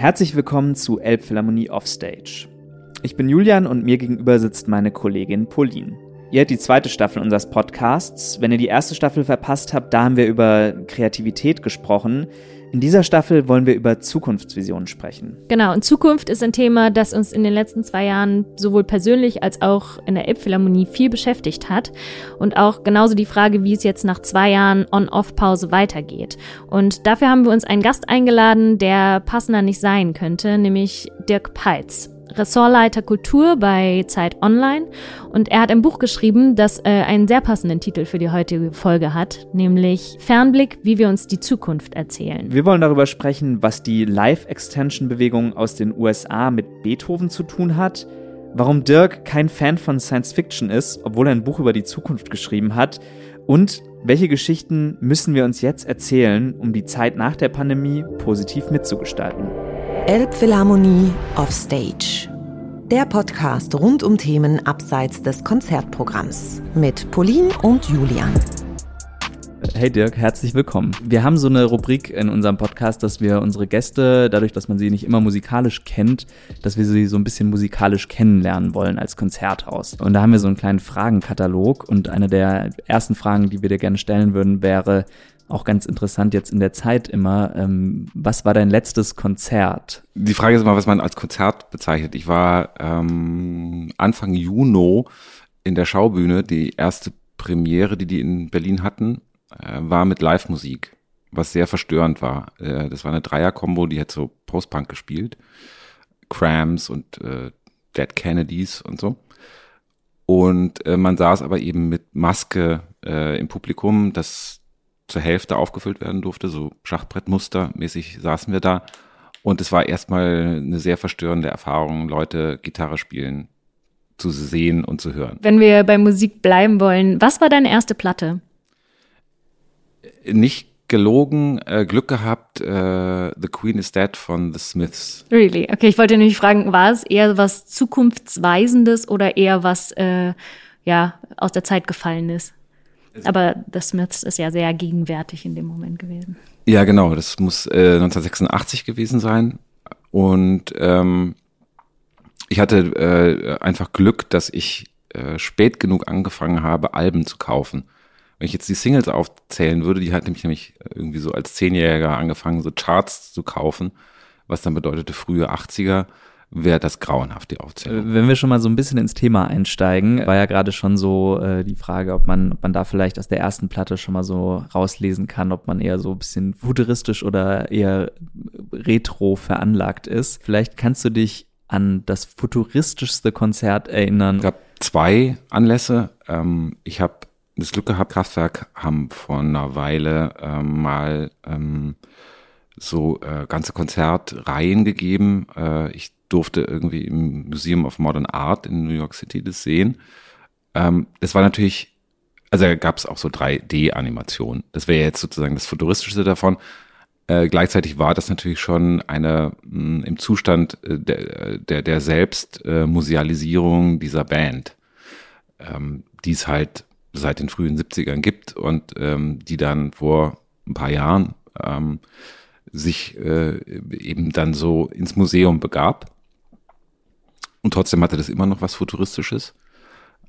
Herzlich willkommen zu Elbphilharmonie Offstage. Ich bin Julian und mir gegenüber sitzt meine Kollegin Pauline. Ihr hört die zweite Staffel unseres Podcasts. Wenn ihr die erste Staffel verpasst habt, da haben wir über Kreativität gesprochen. In dieser Staffel wollen wir über Zukunftsvisionen sprechen. Genau, und Zukunft ist ein Thema, das uns in den letzten zwei Jahren sowohl persönlich als auch in der Elbphilharmonie viel beschäftigt hat. Und auch genauso die Frage, wie es jetzt nach zwei Jahren On-Off-Pause weitergeht. Und dafür haben wir uns einen Gast eingeladen, der passender nicht sein könnte, nämlich Dirk Peitz. Ressortleiter Kultur bei Zeit Online und er hat ein Buch geschrieben, das äh, einen sehr passenden Titel für die heutige Folge hat, nämlich Fernblick, wie wir uns die Zukunft erzählen. Wir wollen darüber sprechen, was die Live-Extension-Bewegung aus den USA mit Beethoven zu tun hat, warum Dirk kein Fan von Science Fiction ist, obwohl er ein Buch über die Zukunft geschrieben hat und welche Geschichten müssen wir uns jetzt erzählen, um die Zeit nach der Pandemie positiv mitzugestalten. Elbphilharmonie Offstage. Der Podcast rund um Themen abseits des Konzertprogramms mit Pauline und Julian. Hey Dirk, herzlich willkommen. Wir haben so eine Rubrik in unserem Podcast, dass wir unsere Gäste, dadurch, dass man sie nicht immer musikalisch kennt, dass wir sie so ein bisschen musikalisch kennenlernen wollen als Konzerthaus. Und da haben wir so einen kleinen Fragenkatalog und eine der ersten Fragen, die wir dir gerne stellen würden, wäre, auch ganz interessant jetzt in der Zeit immer. Ähm, was war dein letztes Konzert? Die Frage ist immer, was man als Konzert bezeichnet. Ich war ähm, Anfang Juni in der Schaubühne. Die erste Premiere, die die in Berlin hatten, äh, war mit Live-Musik, was sehr verstörend war. Äh, das war eine Dreier-Kombo, die hat so Post-Punk gespielt. Crams und äh, Dead Kennedys und so. Und äh, man saß aber eben mit Maske äh, im Publikum. Das zur Hälfte aufgefüllt werden durfte, so Schachbrettmustermäßig saßen wir da. Und es war erstmal eine sehr verstörende Erfahrung, Leute Gitarre spielen zu sehen und zu hören. Wenn wir bei Musik bleiben wollen, was war deine erste Platte? Nicht gelogen, äh, Glück gehabt, äh, The Queen is Dead von The Smiths. Really? Okay, ich wollte nämlich fragen, war es eher was Zukunftsweisendes oder eher was äh, ja aus der Zeit gefallenes? Aber The Smiths ist ja sehr gegenwärtig in dem Moment gewesen. Ja, genau. Das muss äh, 1986 gewesen sein. Und ähm, ich hatte äh, einfach Glück, dass ich äh, spät genug angefangen habe, Alben zu kaufen. Wenn ich jetzt die Singles aufzählen würde, die hat nämlich nämlich irgendwie so als Zehnjähriger angefangen, so Charts zu kaufen, was dann bedeutete frühe 80er wäre das grauenhaft, die Aufzählung. Wenn wir schon mal so ein bisschen ins Thema einsteigen, war ja gerade schon so äh, die Frage, ob man, ob man da vielleicht aus der ersten Platte schon mal so rauslesen kann, ob man eher so ein bisschen futuristisch oder eher retro veranlagt ist. Vielleicht kannst du dich an das futuristischste Konzert erinnern. Es gab zwei Anlässe. Ähm, ich habe das Glück gehabt, Kraftwerk haben vor einer Weile ähm, mal ähm, so äh, ganze Konzertreihen gegeben. Äh, ich durfte irgendwie im Museum of Modern Art in New York City das sehen. Ähm, das war natürlich, also gab es auch so 3D-Animationen. Das wäre jetzt sozusagen das Futuristischste davon. Äh, gleichzeitig war das natürlich schon eine mh, mm, im Zustand äh, der, der, der Selbstmusealisierung äh, dieser Band, ähm, die es halt seit den frühen 70ern gibt und ähm, die dann vor ein paar Jahren ähm, sich äh, eben dann so ins Museum begab. Und trotzdem hatte das immer noch was Futuristisches.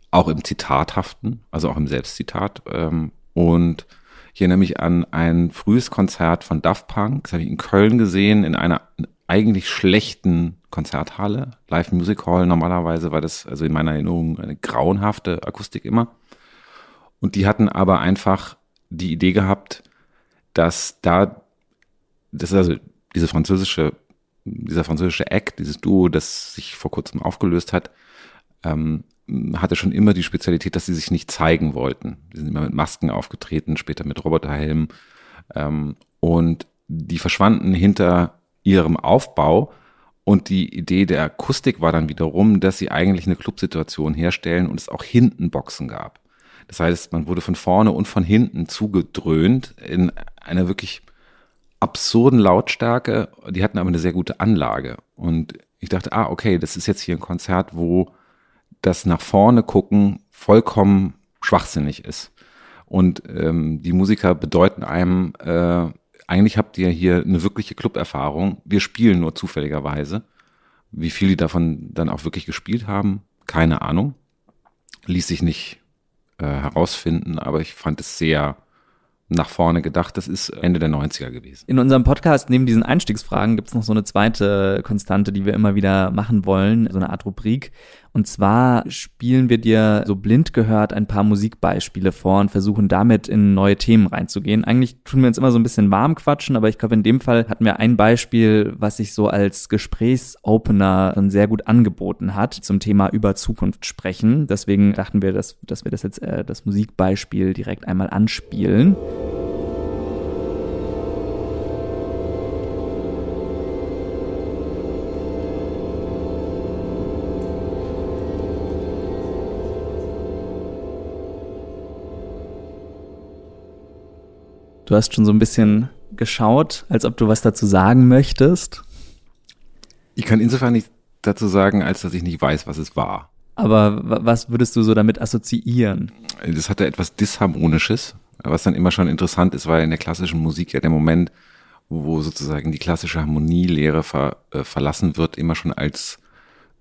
Auch im Zitathaften, also auch im Selbstzitat. Ähm, und ich erinnere mich an ein frühes Konzert von Daft Punk. Das habe ich in Köln gesehen, in einer eigentlich schlechten Konzerthalle. Live Music Hall. Normalerweise war das, also in meiner Erinnerung, eine grauenhafte Akustik immer. Und die hatten aber einfach die Idee gehabt, dass da, das ist also diese französische dieser französische Act, dieses Duo, das sich vor kurzem aufgelöst hat, ähm, hatte schon immer die Spezialität, dass sie sich nicht zeigen wollten. Die sind immer mit Masken aufgetreten, später mit Roboterhelmen. Ähm, und die verschwanden hinter ihrem Aufbau. Und die Idee der Akustik war dann wiederum, dass sie eigentlich eine Clubsituation herstellen und es auch hinten Boxen gab. Das heißt, man wurde von vorne und von hinten zugedröhnt in einer wirklich absurden Lautstärke, die hatten aber eine sehr gute Anlage. Und ich dachte, ah, okay, das ist jetzt hier ein Konzert, wo das nach vorne gucken vollkommen schwachsinnig ist. Und ähm, die Musiker bedeuten einem äh, eigentlich habt ihr hier eine wirkliche Club-Erfahrung. Wir spielen nur zufälligerweise. Wie viel die davon dann auch wirklich gespielt haben, keine Ahnung. Ließ sich nicht äh, herausfinden, aber ich fand es sehr nach vorne gedacht. Das ist Ende der 90er gewesen. In unserem Podcast neben diesen Einstiegsfragen gibt es noch so eine zweite Konstante, die wir immer wieder machen wollen, so eine Art Rubrik. Und zwar spielen wir dir so blind gehört ein paar Musikbeispiele vor und versuchen damit in neue Themen reinzugehen. Eigentlich tun wir uns immer so ein bisschen warm quatschen, aber ich glaube, in dem Fall hatten wir ein Beispiel, was sich so als Gesprächsopener sehr gut angeboten hat zum Thema über Zukunft sprechen. Deswegen dachten wir, dass, dass wir das jetzt äh, das Musikbeispiel direkt einmal anspielen. Du hast schon so ein bisschen geschaut, als ob du was dazu sagen möchtest. Ich kann insofern nicht dazu sagen, als dass ich nicht weiß, was es war. Aber was würdest du so damit assoziieren? Das hatte etwas Disharmonisches, was dann immer schon interessant ist, weil in der klassischen Musik ja der Moment, wo sozusagen die klassische Harmonielehre ver, äh, verlassen wird, immer schon als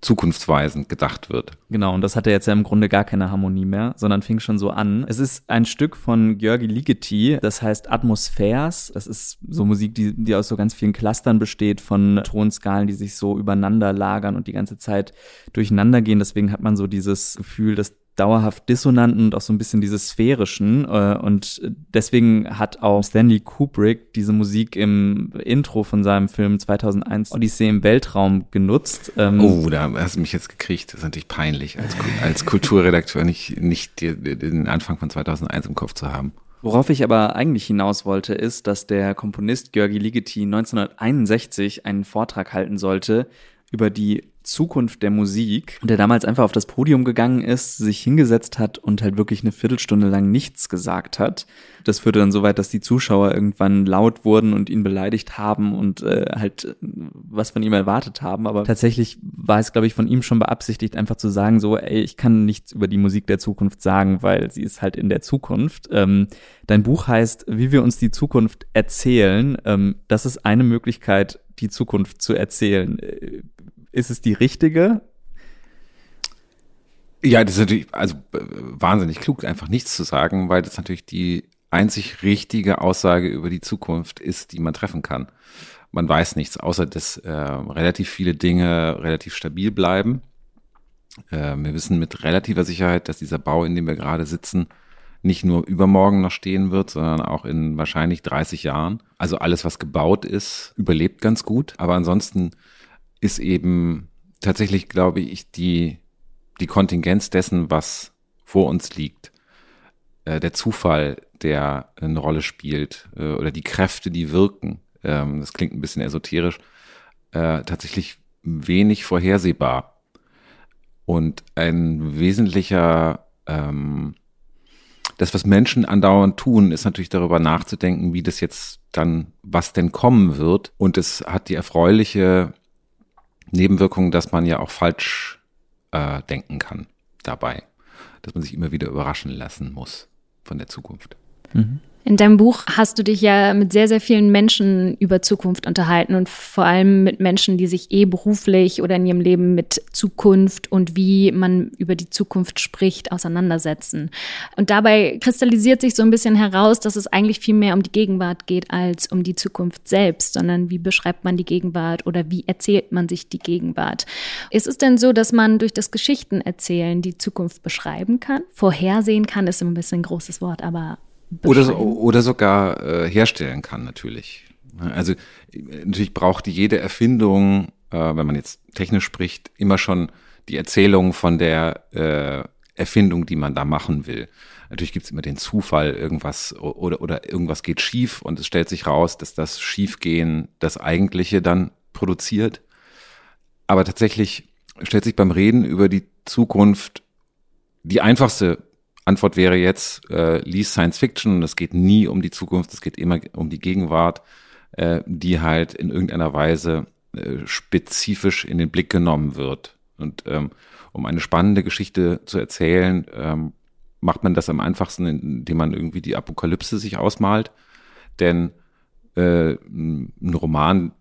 zukunftsweisend gedacht wird. Genau, und das hatte jetzt ja im Grunde gar keine Harmonie mehr, sondern fing schon so an. Es ist ein Stück von Georgi Ligeti, das heißt Atmosphärs. Das ist so Musik, die, die aus so ganz vielen Clustern besteht, von Tonskalen, die sich so übereinander lagern und die ganze Zeit durcheinander gehen. Deswegen hat man so dieses Gefühl, dass dauerhaft dissonanten und auch so ein bisschen dieses sphärischen. Äh, und deswegen hat auch Stanley Kubrick diese Musik im Intro von seinem Film 2001 Odyssee im Weltraum genutzt. Ähm, oh, da hast du mich jetzt gekriegt. Das ist natürlich peinlich, als, als Kulturredakteur nicht, nicht den Anfang von 2001 im Kopf zu haben. Worauf ich aber eigentlich hinaus wollte, ist, dass der Komponist Georgi Ligeti 1961 einen Vortrag halten sollte über die Zukunft der Musik und der damals einfach auf das Podium gegangen ist, sich hingesetzt hat und halt wirklich eine Viertelstunde lang nichts gesagt hat. Das führte dann so weit, dass die Zuschauer irgendwann laut wurden und ihn beleidigt haben und äh, halt äh, was von ihm erwartet haben. Aber tatsächlich war es, glaube ich, von ihm schon beabsichtigt, einfach zu sagen, so, ey, ich kann nichts über die Musik der Zukunft sagen, weil sie ist halt in der Zukunft. Ähm, dein Buch heißt, wie wir uns die Zukunft erzählen. Ähm, das ist eine Möglichkeit, die Zukunft zu erzählen. Ist es die richtige? Ja, das ist natürlich also äh, wahnsinnig klug, einfach nichts zu sagen, weil das natürlich die einzig richtige Aussage über die Zukunft ist, die man treffen kann. Man weiß nichts, außer dass äh, relativ viele Dinge relativ stabil bleiben. Äh, wir wissen mit relativer Sicherheit, dass dieser Bau, in dem wir gerade sitzen, nicht nur übermorgen noch stehen wird, sondern auch in wahrscheinlich 30 Jahren. Also alles, was gebaut ist, überlebt ganz gut. Aber ansonsten ist eben tatsächlich, glaube ich, die, die Kontingenz dessen, was vor uns liegt. Äh, der Zufall, der eine Rolle spielt, äh, oder die Kräfte, die wirken. Ähm, das klingt ein bisschen esoterisch. Äh, tatsächlich wenig vorhersehbar. Und ein wesentlicher, ähm, das, was Menschen andauernd tun, ist natürlich darüber nachzudenken, wie das jetzt dann, was denn kommen wird. Und es hat die erfreuliche Nebenwirkung, dass man ja auch falsch äh, denken kann dabei. Dass man sich immer wieder überraschen lassen muss von der Zukunft. Mhm. In deinem Buch hast du dich ja mit sehr, sehr vielen Menschen über Zukunft unterhalten und vor allem mit Menschen, die sich eh beruflich oder in ihrem Leben mit Zukunft und wie man über die Zukunft spricht, auseinandersetzen. Und dabei kristallisiert sich so ein bisschen heraus, dass es eigentlich viel mehr um die Gegenwart geht als um die Zukunft selbst, sondern wie beschreibt man die Gegenwart oder wie erzählt man sich die Gegenwart. Ist es denn so, dass man durch das Geschichtenerzählen die Zukunft beschreiben kann? Vorhersehen kann ist immer ein bisschen ein großes Wort, aber oder, oder sogar äh, herstellen kann, natürlich. Also natürlich braucht jede Erfindung, äh, wenn man jetzt technisch spricht, immer schon die Erzählung von der äh, Erfindung, die man da machen will. Natürlich gibt's immer den Zufall, irgendwas oder, oder irgendwas geht schief und es stellt sich raus, dass das Schiefgehen das Eigentliche dann produziert. Aber tatsächlich stellt sich beim Reden über die Zukunft die einfachste Antwort wäre jetzt, äh, lies Science Fiction es geht nie um die Zukunft, es geht immer um die Gegenwart, äh, die halt in irgendeiner Weise äh, spezifisch in den Blick genommen wird. Und ähm, um eine spannende Geschichte zu erzählen, ähm, macht man das am einfachsten, indem man irgendwie die Apokalypse sich ausmalt. Denn äh, ein Roman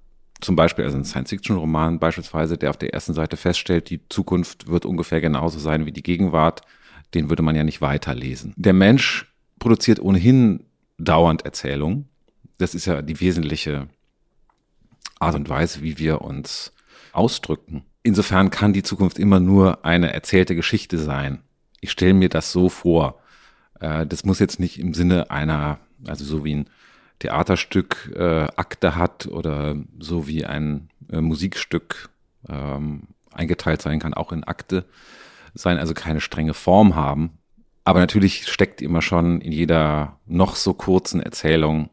zum Beispiel, also ein Science-Fiction-Roman beispielsweise, der auf der ersten Seite feststellt, die Zukunft wird ungefähr genauso sein wie die Gegenwart, den würde man ja nicht weiterlesen. Der Mensch produziert ohnehin dauernd Erzählungen. Das ist ja die wesentliche Art und Weise, wie wir uns ausdrücken. Insofern kann die Zukunft immer nur eine erzählte Geschichte sein. Ich stelle mir das so vor. Äh, das muss jetzt nicht im Sinne einer, also so wie ein Theaterstück äh, Akte hat oder so wie ein äh, Musikstück ähm, eingeteilt sein kann, auch in Akte sein, also keine strenge Form haben. Aber natürlich steckt immer schon in jeder noch so kurzen Erzählung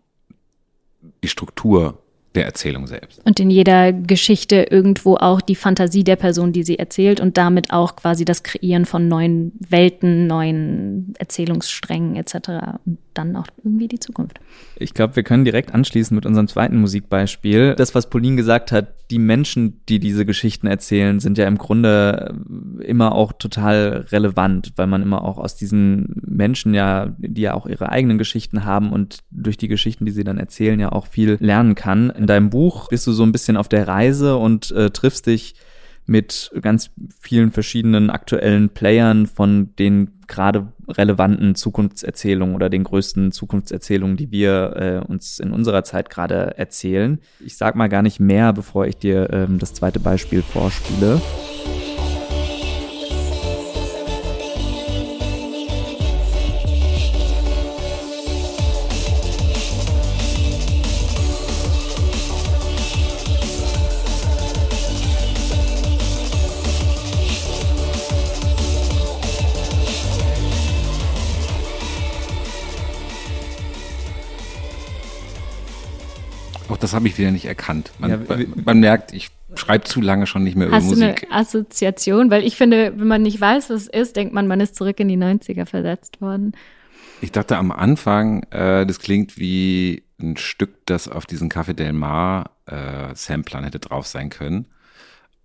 die Struktur der Erzählung selbst. Und in jeder Geschichte irgendwo auch die Fantasie der Person, die sie erzählt und damit auch quasi das Kreieren von neuen Welten, neuen Erzählungssträngen etc. Dann auch irgendwie die Zukunft. Ich glaube, wir können direkt anschließen mit unserem zweiten Musikbeispiel. Das, was Pauline gesagt hat, die Menschen, die diese Geschichten erzählen, sind ja im Grunde immer auch total relevant, weil man immer auch aus diesen Menschen ja, die ja auch ihre eigenen Geschichten haben und durch die Geschichten, die sie dann erzählen, ja auch viel lernen kann. In deinem Buch bist du so ein bisschen auf der Reise und äh, triffst dich mit ganz vielen verschiedenen aktuellen Playern von den gerade relevanten Zukunftserzählungen oder den größten Zukunftserzählungen, die wir äh, uns in unserer Zeit gerade erzählen. Ich sag mal gar nicht mehr, bevor ich dir ähm, das zweite Beispiel vorspiele. Das habe ich wieder nicht erkannt. Man, ja, man merkt, ich schreibe zu lange schon nicht mehr über Hast Musik. Hast du eine Assoziation? Weil ich finde, wenn man nicht weiß, was es ist, denkt man, man ist zurück in die 90er versetzt worden. Ich dachte am Anfang, äh, das klingt wie ein Stück, das auf diesen Café Del Mar äh, Samplern hätte drauf sein können.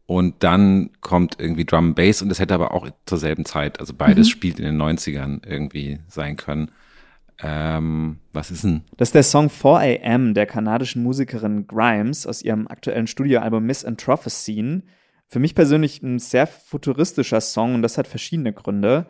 Und dann kommt irgendwie Drum Bass und das hätte aber auch zur selben Zeit, also beides mhm. spielt in den 90ern irgendwie sein können. Ähm, was ist denn? Das ist der Song 4 AM der kanadischen Musikerin Grimes aus ihrem aktuellen Studioalbum Miss Scene. Für mich persönlich ein sehr futuristischer Song und das hat verschiedene Gründe.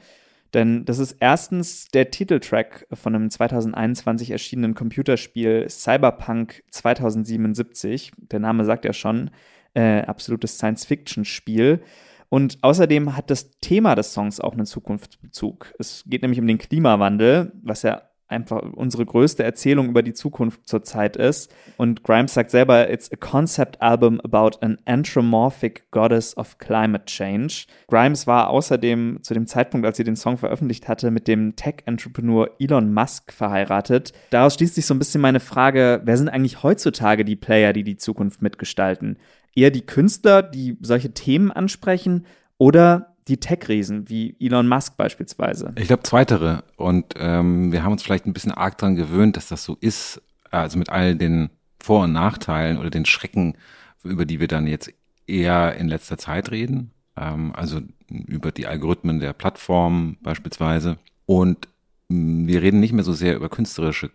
Denn das ist erstens der Titeltrack von einem 2021 erschienenen Computerspiel Cyberpunk 2077. Der Name sagt ja schon, äh, absolutes Science-Fiction-Spiel. Und außerdem hat das Thema des Songs auch einen Zukunftsbezug. Es geht nämlich um den Klimawandel, was ja einfach unsere größte Erzählung über die Zukunft zurzeit ist. Und Grimes sagt selber, it's a concept album about an anthropomorphic goddess of climate change. Grimes war außerdem zu dem Zeitpunkt, als sie den Song veröffentlicht hatte, mit dem Tech-Entrepreneur Elon Musk verheiratet. Daraus schließt sich so ein bisschen meine Frage, wer sind eigentlich heutzutage die Player, die die Zukunft mitgestalten? Eher die Künstler, die solche Themen ansprechen oder die Tech-Riesen, wie Elon Musk beispielsweise? Ich glaube, zweitere. Und ähm, wir haben uns vielleicht ein bisschen arg daran gewöhnt, dass das so ist. Also mit all den Vor- und Nachteilen oder den Schrecken, über die wir dann jetzt eher in letzter Zeit reden. Ähm, also über die Algorithmen der Plattform beispielsweise. Und mh, wir reden nicht mehr so sehr über künstlerische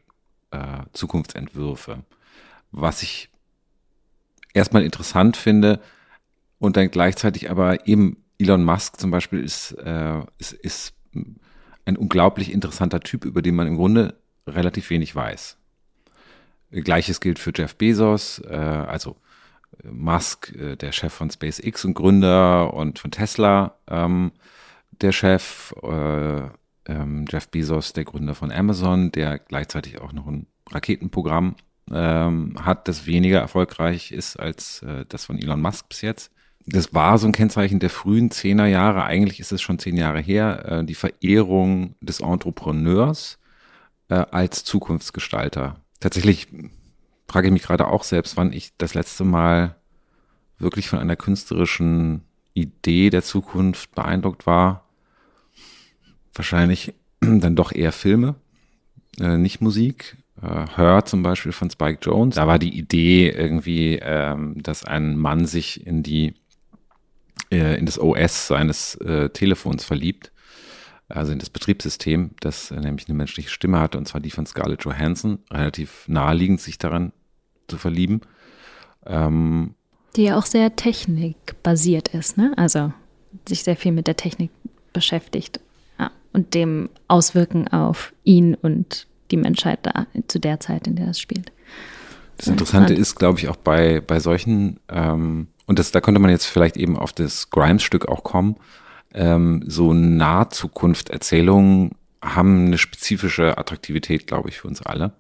äh, Zukunftsentwürfe. Was ich erstmal interessant finde und dann gleichzeitig aber eben Elon Musk zum Beispiel ist, äh, ist, ist ein unglaublich interessanter Typ, über den man im Grunde relativ wenig weiß. Gleiches gilt für Jeff Bezos, äh, also Musk, äh, der Chef von SpaceX und Gründer und von Tesla, ähm, der Chef, äh, ähm, Jeff Bezos, der Gründer von Amazon, der gleichzeitig auch noch ein Raketenprogramm ähm, hat, das weniger erfolgreich ist als äh, das von Elon Musk bis jetzt das war so ein Kennzeichen der frühen Zehnerjahre, eigentlich ist es schon zehn Jahre her, äh, die Verehrung des Entrepreneurs äh, als Zukunftsgestalter. Tatsächlich frage ich mich gerade auch selbst, wann ich das letzte Mal wirklich von einer künstlerischen Idee der Zukunft beeindruckt war. Wahrscheinlich dann doch eher Filme, äh, nicht Musik. Äh, Her zum Beispiel von Spike Jones. Da war die Idee irgendwie, ähm, dass ein Mann sich in die in das OS seines äh, Telefons verliebt, also in das Betriebssystem, das äh, nämlich eine menschliche Stimme hatte, und zwar die von Scarlett Johansson, relativ naheliegend sich daran zu verlieben. Ähm, die ja auch sehr technikbasiert ist, ne? Also sich sehr viel mit der Technik beschäftigt ja, und dem Auswirken auf ihn und die Menschheit da zu der Zeit, in der es spielt. Das Interessante ist, glaube ich, auch bei, bei solchen, ähm, und das, da könnte man jetzt vielleicht eben auf das Grimes-Stück auch kommen, ähm, so Nahzukunft-Erzählungen haben eine spezifische Attraktivität, glaube ich, für uns alle.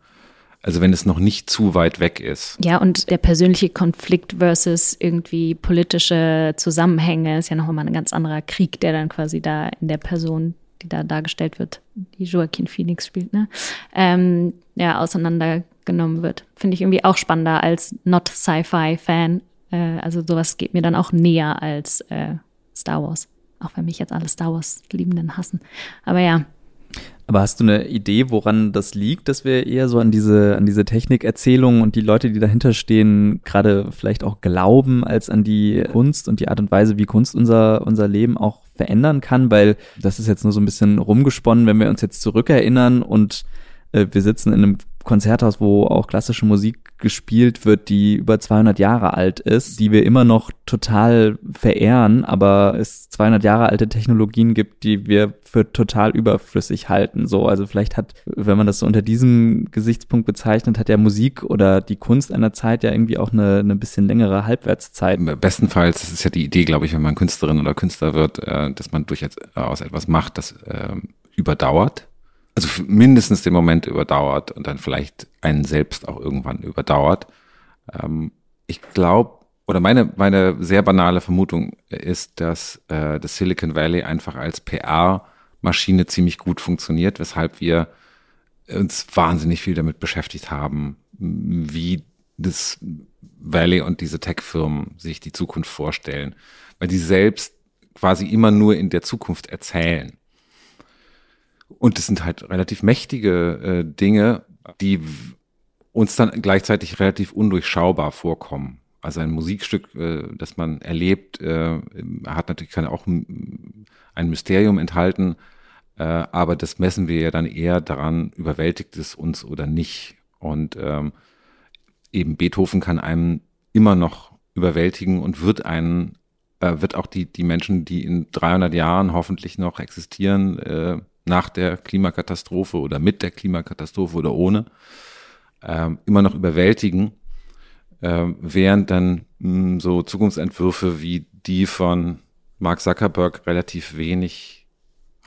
Also wenn es noch nicht zu weit weg ist. Ja, und der persönliche Konflikt versus irgendwie politische Zusammenhänge ist ja noch mal ein ganz anderer Krieg, der dann quasi da in der Person, die da dargestellt wird, die Joaquin Phoenix spielt, ne, ähm, ja, auseinandergenommen wird. Finde ich irgendwie auch spannender als Not-Sci-Fi-Fan. Äh, also sowas geht mir dann auch näher als äh, Star Wars. Auch wenn mich jetzt alle Star Wars-Liebenden hassen. Aber ja, aber hast du eine Idee, woran das liegt, dass wir eher so an diese, an diese Technikerzählungen und die Leute, die dahinter stehen, gerade vielleicht auch glauben, als an die Kunst und die Art und Weise, wie Kunst unser, unser Leben auch verändern kann? Weil das ist jetzt nur so ein bisschen rumgesponnen, wenn wir uns jetzt zurückerinnern und äh, wir sitzen in einem Konzerthaus, wo auch klassische Musik gespielt wird, die über 200 Jahre alt ist, die wir immer noch total verehren, aber es 200 Jahre alte Technologien gibt, die wir für total überflüssig halten. So, also vielleicht hat, wenn man das so unter diesem Gesichtspunkt bezeichnet, hat ja Musik oder die Kunst einer Zeit ja irgendwie auch eine, eine bisschen längere Halbwertszeit. Bestenfalls, das ist ja die Idee, glaube ich, wenn man Künstlerin oder Künstler wird, äh, dass man durchaus etwas macht, das äh, überdauert also mindestens den Moment überdauert und dann vielleicht einen selbst auch irgendwann überdauert. Ähm, ich glaube, oder meine, meine sehr banale Vermutung ist, dass äh, das Silicon Valley einfach als PR-Maschine ziemlich gut funktioniert, weshalb wir uns wahnsinnig viel damit beschäftigt haben, wie das Valley und diese Tech-Firmen sich die Zukunft vorstellen, weil die selbst quasi immer nur in der Zukunft erzählen. Und das sind halt relativ mächtige äh, Dinge, die uns dann gleichzeitig relativ undurchschaubar vorkommen. Also ein Musikstück, äh, das man erlebt, äh, hat natürlich kann auch ein Mysterium enthalten, äh, aber das messen wir ja dann eher daran, überwältigt es uns oder nicht. Und ähm, eben Beethoven kann einem immer noch überwältigen und wird einen, äh, wird auch die, die Menschen, die in 300 Jahren hoffentlich noch existieren, äh, nach der Klimakatastrophe oder mit der Klimakatastrophe oder ohne, äh, immer noch überwältigen, äh, während dann mh, hm, so Zukunftsentwürfe wie die von Mark Zuckerberg relativ wenig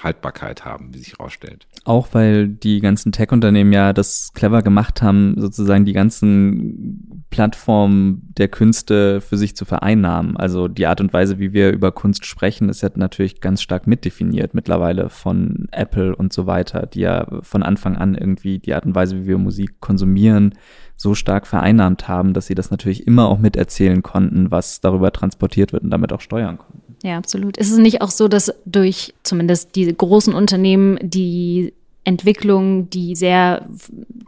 Haltbarkeit haben, wie sich herausstellt. Auch weil die ganzen Tech-Unternehmen ja das clever gemacht haben, sozusagen die ganzen Plattformen der Künste für sich zu vereinnahmen. Also die Art und Weise, wie wir über Kunst sprechen, ist ja natürlich ganz stark mitdefiniert mittlerweile von Apple und so weiter, die ja von Anfang an irgendwie die Art und Weise, wie wir Musik konsumieren, so stark vereinnahmt haben, dass sie das natürlich immer auch miterzählen konnten, was darüber transportiert wird und damit auch steuern konnten. Ja, absolut. Ist es nicht auch so, dass durch zumindest die großen Unternehmen die Entwicklungen, die sehr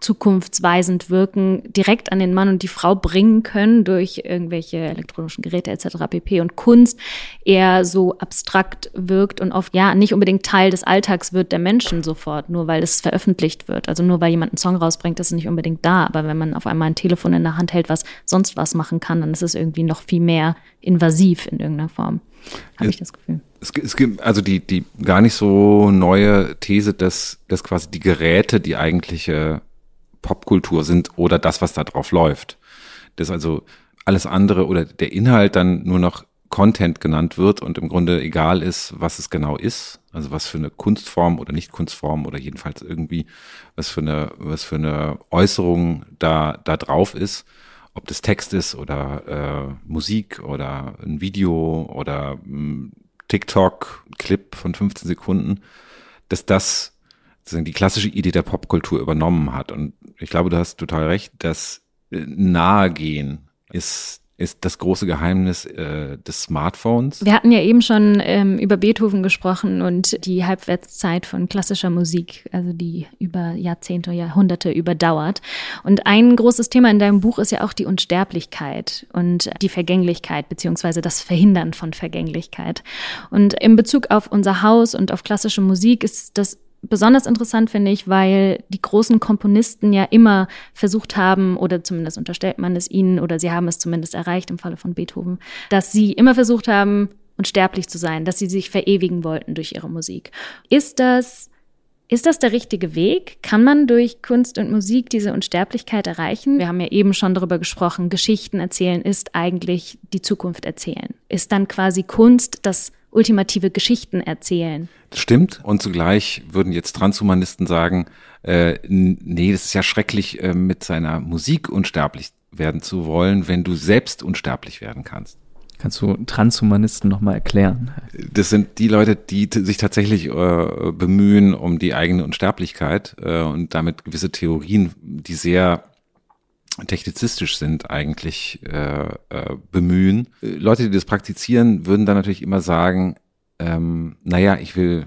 zukunftsweisend wirken, direkt an den Mann und die Frau bringen können durch irgendwelche elektronischen Geräte etc. pp. Und Kunst eher so abstrakt wirkt und oft ja nicht unbedingt Teil des Alltags wird der Menschen sofort, nur weil es veröffentlicht wird. Also nur weil jemand einen Song rausbringt, ist es nicht unbedingt da. Aber wenn man auf einmal ein Telefon in der Hand hält, was sonst was machen kann, dann ist es irgendwie noch viel mehr invasiv in irgendeiner Form habe ich das Gefühl. Es, es gibt also die, die gar nicht so neue These, dass, dass quasi die Geräte die eigentliche Popkultur sind oder das, was da drauf läuft. Dass also alles andere oder der Inhalt dann nur noch Content genannt wird und im Grunde egal ist, was es genau ist, also was für eine Kunstform oder nicht Kunstform oder jedenfalls irgendwie was für eine was für eine Äußerung da da drauf ist ob das Text ist oder äh, Musik oder ein Video oder ein TikTok-Clip von 15 Sekunden, dass das die klassische Idee der Popkultur übernommen hat. Und ich glaube, du hast total recht, dass Nahegehen ist ist das große Geheimnis äh, des Smartphones. Wir hatten ja eben schon ähm, über Beethoven gesprochen und die Halbwertszeit von klassischer Musik, also die über Jahrzehnte, Jahrhunderte überdauert. Und ein großes Thema in deinem Buch ist ja auch die Unsterblichkeit und die Vergänglichkeit beziehungsweise das Verhindern von Vergänglichkeit. Und in Bezug auf unser Haus und auf klassische Musik ist das besonders interessant, finde ich, weil die großen Komponisten ja immer versucht haben, oder zumindest unterstellt man es ihnen, oder sie haben es zumindest erreicht im Falle von Beethoven, dass sie immer versucht haben, unsterblich zu sein, dass sie sich verewigen wollten durch ihre Musik. Ist das ist das der richtige Weg? Kann man durch Kunst und Musik diese Unsterblichkeit erreichen? Wir haben ja eben schon darüber gesprochen, Geschichten erzählen ist eigentlich die Zukunft erzählen. Ist dann quasi Kunst das ultimative Geschichten erzählen? Das stimmt. Und zugleich würden jetzt Transhumanisten sagen, äh, nee, das ist ja schrecklich, äh, mit seiner Musik unsterblich werden zu wollen, wenn du selbst unsterblich werden kannst. Kannst du Transhumanisten nochmal erklären? Das sind die Leute, die sich tatsächlich äh, bemühen um die eigene Unsterblichkeit äh, und damit gewisse Theorien, die sehr technizistisch sind, eigentlich äh, äh, bemühen. Leute, die das praktizieren, würden dann natürlich immer sagen, ähm, naja, ich will,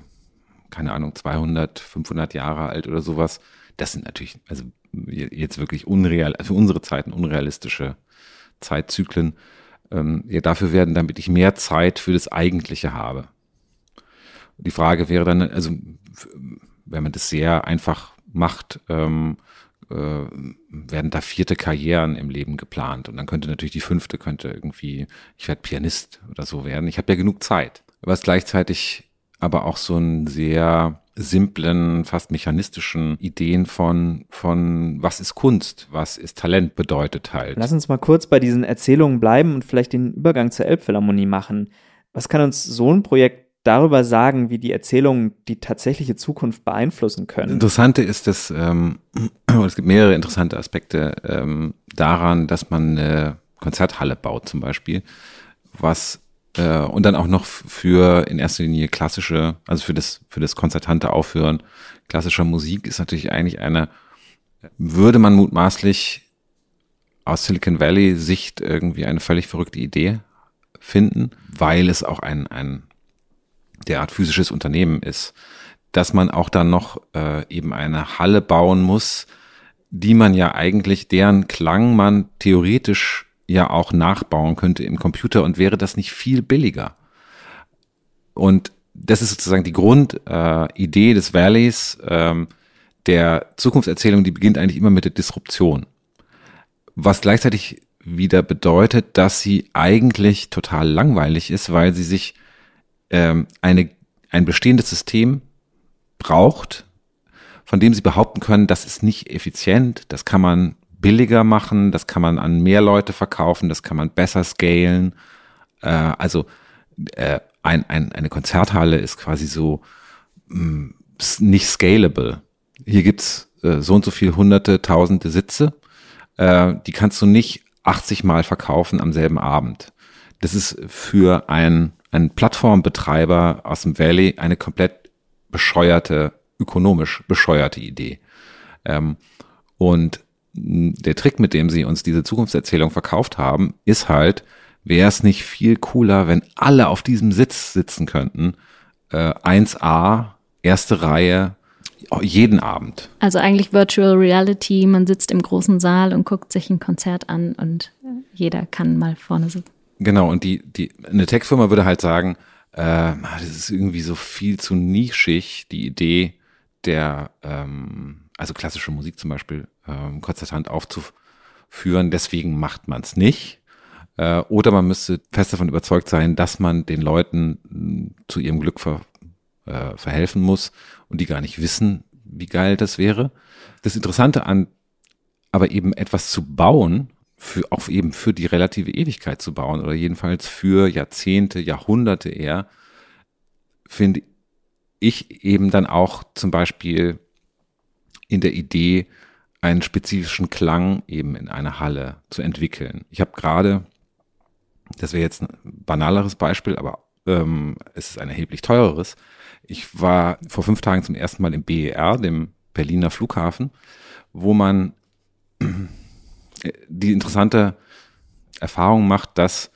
keine Ahnung, 200, 500 Jahre alt oder sowas. Das sind natürlich, also jetzt wirklich unreal, für unsere Zeiten unrealistische Zeitzyklen ähm, ja, dafür werden, damit ich mehr Zeit für das Eigentliche habe. Die Frage wäre dann, also wenn man das sehr einfach macht, ähm, äh, werden da vierte Karrieren im Leben geplant. Und dann könnte natürlich die fünfte, könnte irgendwie, ich werde Pianist oder so werden. Ich habe ja genug Zeit. Was gleichzeitig aber auch so ein sehr simplen, fast mechanistischen Ideen von, von was ist Kunst, was ist Talent bedeutet halt. Lass uns mal kurz bei diesen Erzählungen bleiben und vielleicht den Übergang zur Elbphilharmonie machen. Was kann uns so ein Projekt darüber sagen, wie die Erzählungen die tatsächliche Zukunft beeinflussen können? Interessante ist, dass ähm, es gibt mehrere interessante Aspekte ähm, daran, dass man eine Konzerthalle baut zum Beispiel, was äh, und dann auch noch für in erster Linie klassische, also für das, für das konzertante Aufhören klassischer Musik ist natürlich eigentlich eine, würde man mutmaßlich aus Silicon Valley Sicht irgendwie eine völlig verrückte Idee finden, weil es auch ein, ein derart physisches Unternehmen ist, dass man auch dann noch äh, eben eine Halle bauen muss, die man ja eigentlich, deren Klang man theoretisch ja auch nachbauen könnte im Computer und wäre das nicht viel billiger. Und das ist sozusagen die Grundidee äh, des Valleys ähm, der Zukunftserzählung, die beginnt eigentlich immer mit der Disruption. Was gleichzeitig wieder bedeutet, dass sie eigentlich total langweilig ist, weil sie sich ähm, eine, ein bestehendes System braucht, von dem sie behaupten können, das ist nicht effizient, das kann man billiger machen, das kann man an mehr Leute verkaufen, das kann man besser scalen. Äh, also äh, ein, ein, eine Konzerthalle ist quasi so mh, mm, nicht scalable. Hier gibt's äh, so und so viel hunderte, tausende Sitze. Äh, die kannst du nicht 80 Mal verkaufen am selben Abend. Das ist für einen, einen Plattformbetreiber aus dem Valley eine komplett bescheuerte, ökonomisch bescheuerte Idee. Ähm, und der Trick, mit dem sie uns diese Zukunftserzählung verkauft haben, ist halt, wäre es nicht viel cooler, wenn alle auf diesem Sitz sitzen könnten. Äh, 1a, erste Reihe, jeden Abend. Also eigentlich Virtual Reality, man sitzt im großen Saal und guckt sich ein Konzert an und jeder kann mal vorne sitzen. Genau, und die, die, eine Tech-Firma würde halt sagen, äh, das ist irgendwie so viel zu nischig, die Idee der, ähm, also klassische Musik zum Beispiel, ähm, konzertant aufzuführen. Deswegen macht man es nicht. Äh, oder man müsste fest davon überzeugt sein, dass man den Leuten mh, zu ihrem Glück ver, äh, verhelfen muss und die gar nicht wissen, wie geil das wäre. Das Interessante an aber eben etwas zu bauen, für, auch eben für die relative Ewigkeit zu bauen oder jedenfalls für Jahrzehnte, Jahrhunderte eher, finde ich eben dann auch zum Beispiel in der Idee, einen spezifischen Klang eben in einer Halle zu entwickeln. Ich habe gerade, das wäre jetzt ein banaleres Beispiel, aber ähm, es ist ein erheblich teureres. Ich war vor fünf Tagen zum ersten Mal im BER, dem Berliner Flughafen, wo man die interessante Erfahrung macht, dass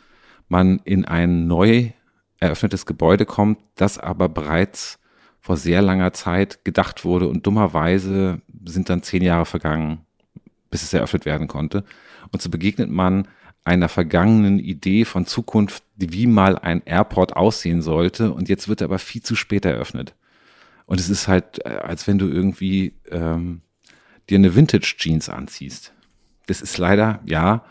man in ein neu eröffnetes Gebäude kommt, das aber bereits vor sehr langer Zeit gedacht wurde und dummerweise sind dann zehn Jahre vergangen, bis es eröffnet werden konnte. Und so begegnet man einer vergangenen Idee von Zukunft, wie mal ein Airport aussehen sollte und jetzt wird er aber viel zu spät eröffnet. Und es ist halt, äh, als wenn du irgendwie ähm, dir eine Vintage-Jeans anziehst. Das ist leider, ja,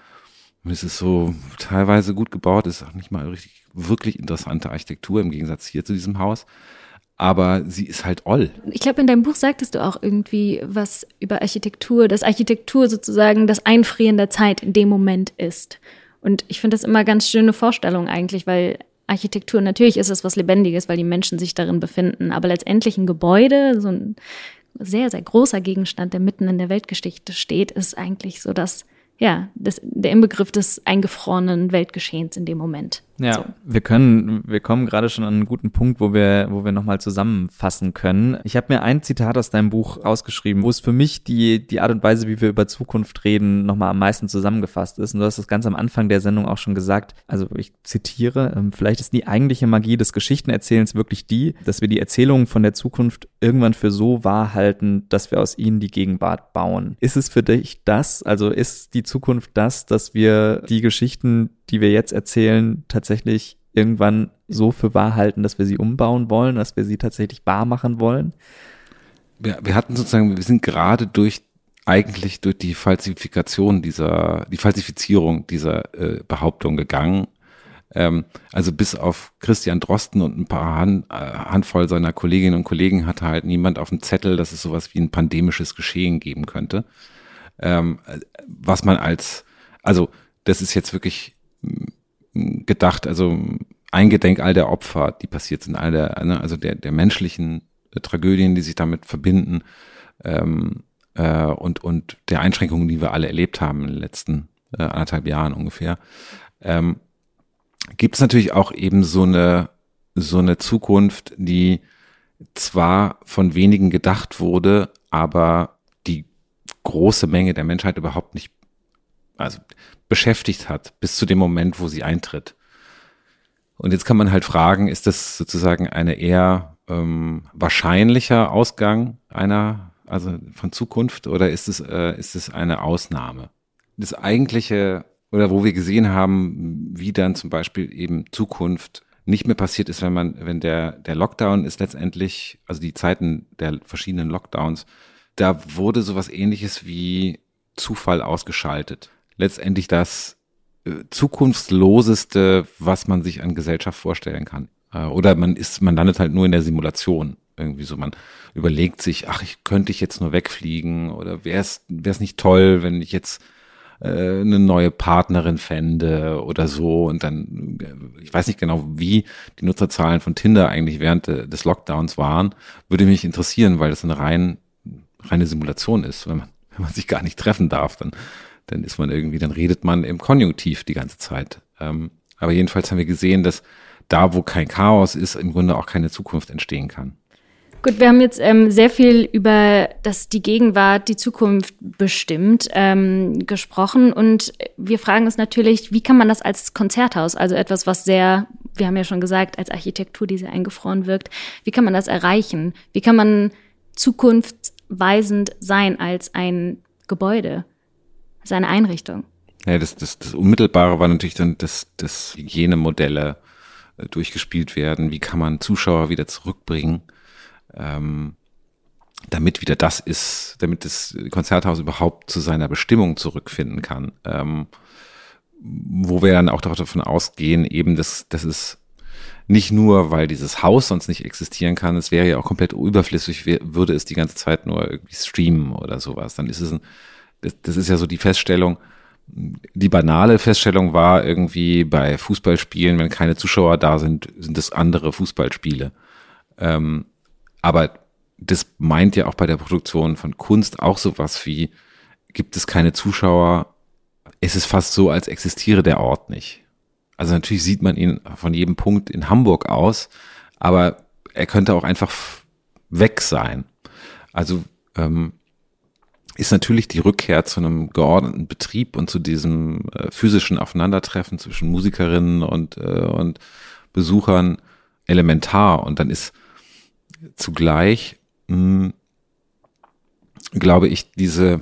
es ist so teilweise gut gebaut, ist auch nicht mal richtig, wirklich interessante Architektur im Gegensatz hier zu diesem Haus. Aber sie ist halt oll. Ich glaube, in deinem Buch sagtest du auch irgendwie was über Architektur, dass Architektur sozusagen das Einfrieren der Zeit in dem Moment ist. Und ich finde das immer ganz schöne Vorstellung eigentlich, weil Architektur, natürlich ist es was Lebendiges, weil die Menschen sich darin befinden, aber letztendlich ein Gebäude, so ein sehr, sehr großer Gegenstand, der mitten in der Weltgeschichte steht, ist eigentlich so das, ja, das, der Inbegriff des eingefrorenen Weltgeschehens in dem Moment. Ja, so. wir können, wir kommen gerade schon an einen guten Punkt, wo wir, wo wir nochmal zusammenfassen können. Ich habe mir ein Zitat aus deinem Buch ausgeschrieben, wo es für mich die, die Art und Weise, wie wir über Zukunft reden, nochmal am meisten zusammengefasst ist. Und du hast das ganz am Anfang der Sendung auch schon gesagt. Also ich zitiere, ähm, vielleicht ist die eigentliche Magie des Geschichtenerzählens wirklich die, dass wir die Erzählungen von der Zukunft irgendwann für so wahr halten, dass wir aus ihnen die Gegenwart bauen. Ist es für dich das? Also ist die Zukunft das, dass wir die Geschichten, die wir jetzt erzählen, tatsächlich irgendwann so für wahr halten, dass wir sie umbauen wollen, dass wir sie tatsächlich wahr machen wollen? Wir, wir hatten sozusagen, wir sind gerade durch eigentlich durch die Falsifikation dieser, die Falsifizierung dieser äh, Behauptung gegangen. Ähm, also bis auf Christian Drosten und ein paar Hand, äh, Handvoll seiner Kolleginnen und Kollegen hatte halt niemand auf dem Zettel, dass es sowas wie ein pandemisches Geschehen geben könnte. Ähm, was man als, also das ist jetzt wirklich gedacht, also eingedenk all der Opfer, die passiert sind, all der, ne, also der, der menschlichen Tragödien, die sich damit verbinden ähm, äh, und, und der Einschränkungen, die wir alle erlebt haben in den letzten äh, anderthalb Jahren ungefähr, ähm, gibt es natürlich auch eben so eine, so eine Zukunft, die zwar von wenigen gedacht wurde, aber die große Menge der Menschheit überhaupt nicht also beschäftigt hat, bis zu dem Moment, wo sie eintritt. Und jetzt kann man halt fragen, ist das sozusagen eine eher ähm, wahrscheinlicher Ausgang einer, also von Zukunft, oder ist es, äh, ist es eine Ausnahme? Das eigentliche, oder wo wir gesehen haben, wie dann zum Beispiel eben Zukunft nicht mehr passiert ist, wenn man, wenn der, der Lockdown ist letztendlich, also die Zeiten der verschiedenen Lockdowns, da wurde sowas ähnliches wie Zufall ausgeschaltet letztendlich das äh, zukunftsloseste, was man sich an Gesellschaft vorstellen kann. Äh, oder man ist, man landet halt nur in der Simulation. Irgendwie so, man überlegt sich, ach, ich könnte ich jetzt nur wegfliegen oder wäre es nicht toll, wenn ich jetzt äh, eine neue Partnerin fände oder so und dann, äh, ich weiß nicht genau, wie die Nutzerzahlen von Tinder eigentlich während des Lockdowns waren, würde mich interessieren, weil das eine rein, reine Simulation ist. Wenn man, wenn man sich gar nicht treffen darf, dann dann ist man irgendwie, dann redet man im Konjunktiv die ganze Zeit. Ähm, aber jedenfalls haben wir gesehen, dass da, wo kein Chaos ist, im Grunde auch keine Zukunft entstehen kann. Gut, wir haben jetzt ähm, sehr viel über das die Gegenwart, die Zukunft bestimmt ähm, gesprochen und wir fragen uns natürlich, wie kann man das als Konzerthaus, also etwas, was sehr, wir haben ja schon gesagt, als Architektur, die sehr eingefroren wirkt, wie kann man das erreichen? Wie kann man zukunftsweisend sein als ein Gebäude? Seine Einrichtung. Ja, das, das, das Unmittelbare war natürlich dann, dass, dass Hygienemodelle äh, durchgespielt werden. Wie kann man Zuschauer wieder zurückbringen, ähm, damit wieder das ist, damit das Konzerthaus überhaupt zu seiner Bestimmung zurückfinden kann. Ähm, wo wir dann auch davon ausgehen, eben, dass, dass es nicht nur, weil dieses Haus sonst nicht existieren kann, es wäre ja auch komplett überflüssig, würde es die ganze Zeit nur irgendwie streamen oder sowas. Dann ist es ein das, das ist ja so die Feststellung, die banale Feststellung war irgendwie bei Fußballspielen, wenn keine Zuschauer da sind, sind das andere Fußballspiele. Ähm, aber das meint ja auch bei der Produktion von Kunst auch sowas wie, gibt es keine Zuschauer, ist es fast so, als existiere der Ort nicht. Also natürlich sieht man ihn von jedem Punkt in Hamburg aus, aber er könnte auch einfach weg sein. Also ähm, ist natürlich die Rückkehr zu einem geordneten Betrieb und zu diesem äh, physischen Aufeinandertreffen zwischen Musikerinnen und, äh, und Besuchern elementar. Und dann ist zugleich, mh, hm, glaube ich, diese,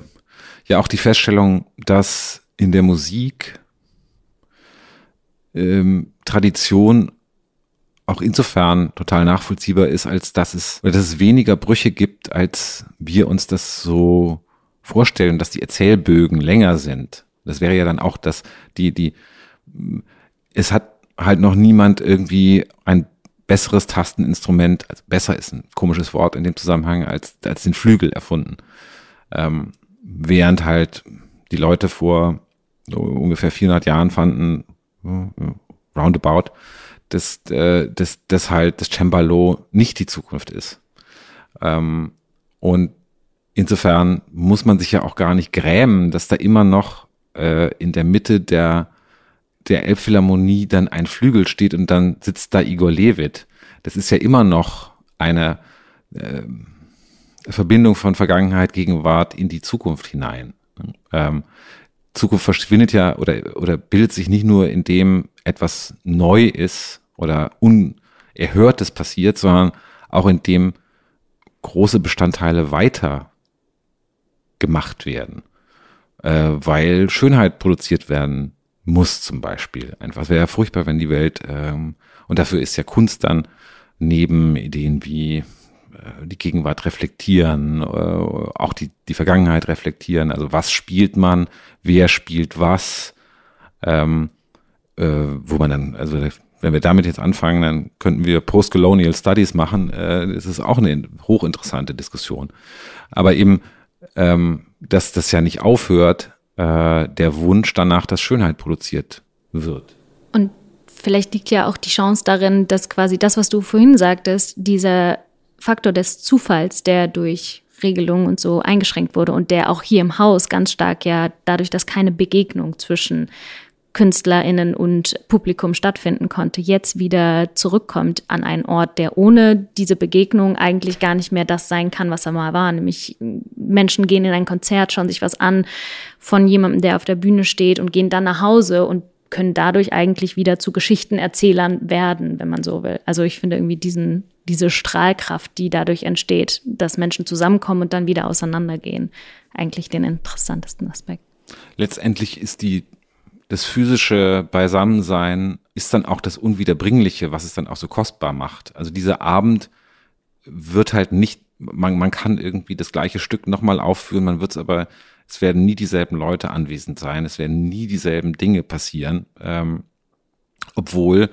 ja auch die Feststellung, dass in der Musik ähm, Tradition auch insofern total nachvollziehbar ist, als dass es, dass es weniger Brüche gibt, als wir uns das so vorstellen, dass die Erzählbögen länger sind. Das wäre ja dann auch das, die, die, es hat halt noch niemand irgendwie ein besseres Tasteninstrument, also besser ist ein komisches Wort in dem Zusammenhang, als, als den Flügel erfunden. Ähm, während halt die Leute vor so ungefähr 400 Jahren fanden, roundabout, dass, äh, dass, dass halt das Cembalo nicht die Zukunft ist. Ähm, und insofern muss man sich ja auch gar nicht grämen, dass da immer noch äh, in der Mitte der, der Elbphilharmonie dann ein Flügel steht und dann sitzt da Igor Levit. Das ist ja immer noch eine äh, Verbindung von Vergangenheit, Gegenwart in die Zukunft hinein. Ähm, Zukunft verschwindet ja oder, oder bildet sich nicht nur, indem etwas neu ist oder Unerhörtes passiert, sondern auch indem große Bestandteile weiter gemacht werden, äh, weil Schönheit produziert werden muss zum Beispiel. Einfach es wäre ja furchtbar, wenn die Welt ähm, und dafür ist ja Kunst dann neben Ideen wie äh, die Gegenwart reflektieren, äh, auch die, die Vergangenheit reflektieren. Also was spielt man, wer spielt was, ähm, äh, wo man dann, also wenn wir damit jetzt anfangen, dann könnten wir Postcolonial Studies machen. Äh, das ist auch eine hochinteressante Diskussion. Aber eben, ähm, dass das ja nicht aufhört, äh, der Wunsch danach, dass Schönheit produziert wird. Und vielleicht liegt ja auch die Chance darin, dass quasi das, was du vorhin sagtest, dieser Faktor des Zufalls, der durch Regelungen und so eingeschränkt wurde und der auch hier im Haus ganz stark ja dadurch, dass keine Begegnung zwischen KünstlerInnen und Publikum stattfinden konnte, jetzt wieder zurückkommt an einen Ort, der ohne diese Begegnung eigentlich gar nicht mehr das sein kann, was er mal war. Nämlich Menschen gehen in ein Konzert, schauen sich was an von jemandem, der auf der Bühne steht und gehen dann nach Hause und können dadurch eigentlich wieder zu Geschichtenerzählern werden, wenn man so will. Also ich finde irgendwie diesen, diese Strahlkraft, die dadurch entsteht, dass Menschen zusammenkommen und dann wieder auseinandergehen, eigentlich den interessantesten Aspekt. Letztendlich ist die, das physische Beisammensein ist dann auch das Unwiederbringliche, was es dann auch so kostbar macht. Also dieser Abend wird halt nicht, man, man kann irgendwie das gleiche Stück nochmal aufführen, man wird es aber es werden nie dieselben Leute anwesend sein, es werden nie dieselben Dinge passieren, ähm, obwohl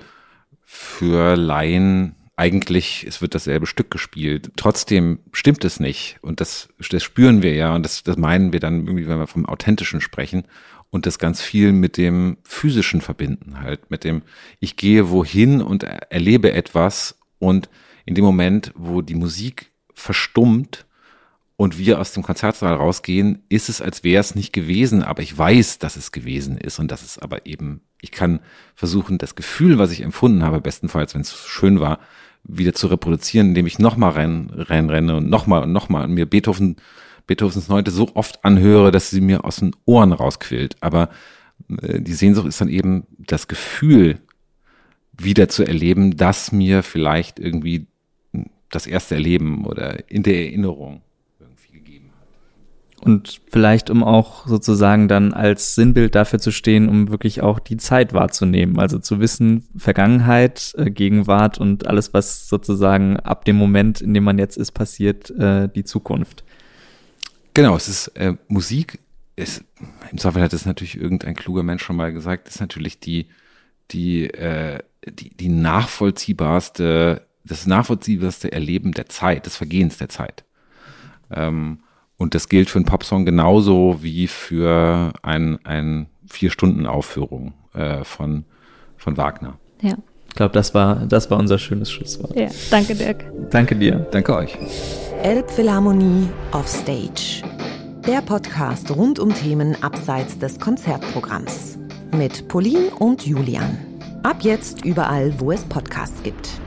für Laien eigentlich, es wird dasselbe Stück gespielt. Trotzdem stimmt es nicht. Und das, das spüren wir ja. Und das, das meinen wir dann irgendwie, wenn wir vom Authentischen sprechen. Und das ganz viel mit dem Physischen verbinden halt. Mit dem, ich gehe wohin und erlebe etwas. Und in dem Moment, wo die Musik verstummt, und wir aus dem Konzertsaal rausgehen, ist es, als wäre es nicht gewesen, aber ich weiß, dass es gewesen ist und das ist aber eben, ich kann versuchen, das Gefühl, was ich empfunden habe, bestenfalls, wenn es schön war, wieder zu reproduzieren, indem ich nochmal rein, reinrenne und nochmal und nochmal und mir Beethoven, Beethovens Neunte so oft anhöre, dass sie mir aus den Ohren rausquillt. Aber äh, die Sehnsucht ist dann eben das Gefühl, wieder zu erleben, dass mir vielleicht irgendwie das erste Erleben oder in der Erinnerung und vielleicht, um auch sozusagen dann als Sinnbild dafür zu stehen, um wirklich auch die Zeit wahrzunehmen. Also zu wissen, Vergangenheit, äh, Gegenwart und alles, was sozusagen ab dem Moment, in dem man jetzt ist, passiert, äh, die Zukunft. Genau, es ist äh, Musik. Ist, Im Zweifel hat es natürlich irgendein kluger Mensch schon mal gesagt, ist natürlich die, die, äh, die, die nachvollziehbarste, das nachvollziehbarste Erleben der Zeit, des Vergehens der Zeit. Ähm, und das gilt für einen Popsong genauso wie für ein, ein Vier-Stunden-Aufführung äh, von, von Wagner. Ja. Ich glaube, das war, das war unser schönes Schlusswort. Ja, danke Dirk. Danke dir. Danke euch. Elbphilharmonie Offstage. Der Podcast rund um Themen abseits des Konzertprogramms. Mit Pauline und Julian. Ab jetzt überall, wo es Podcasts gibt.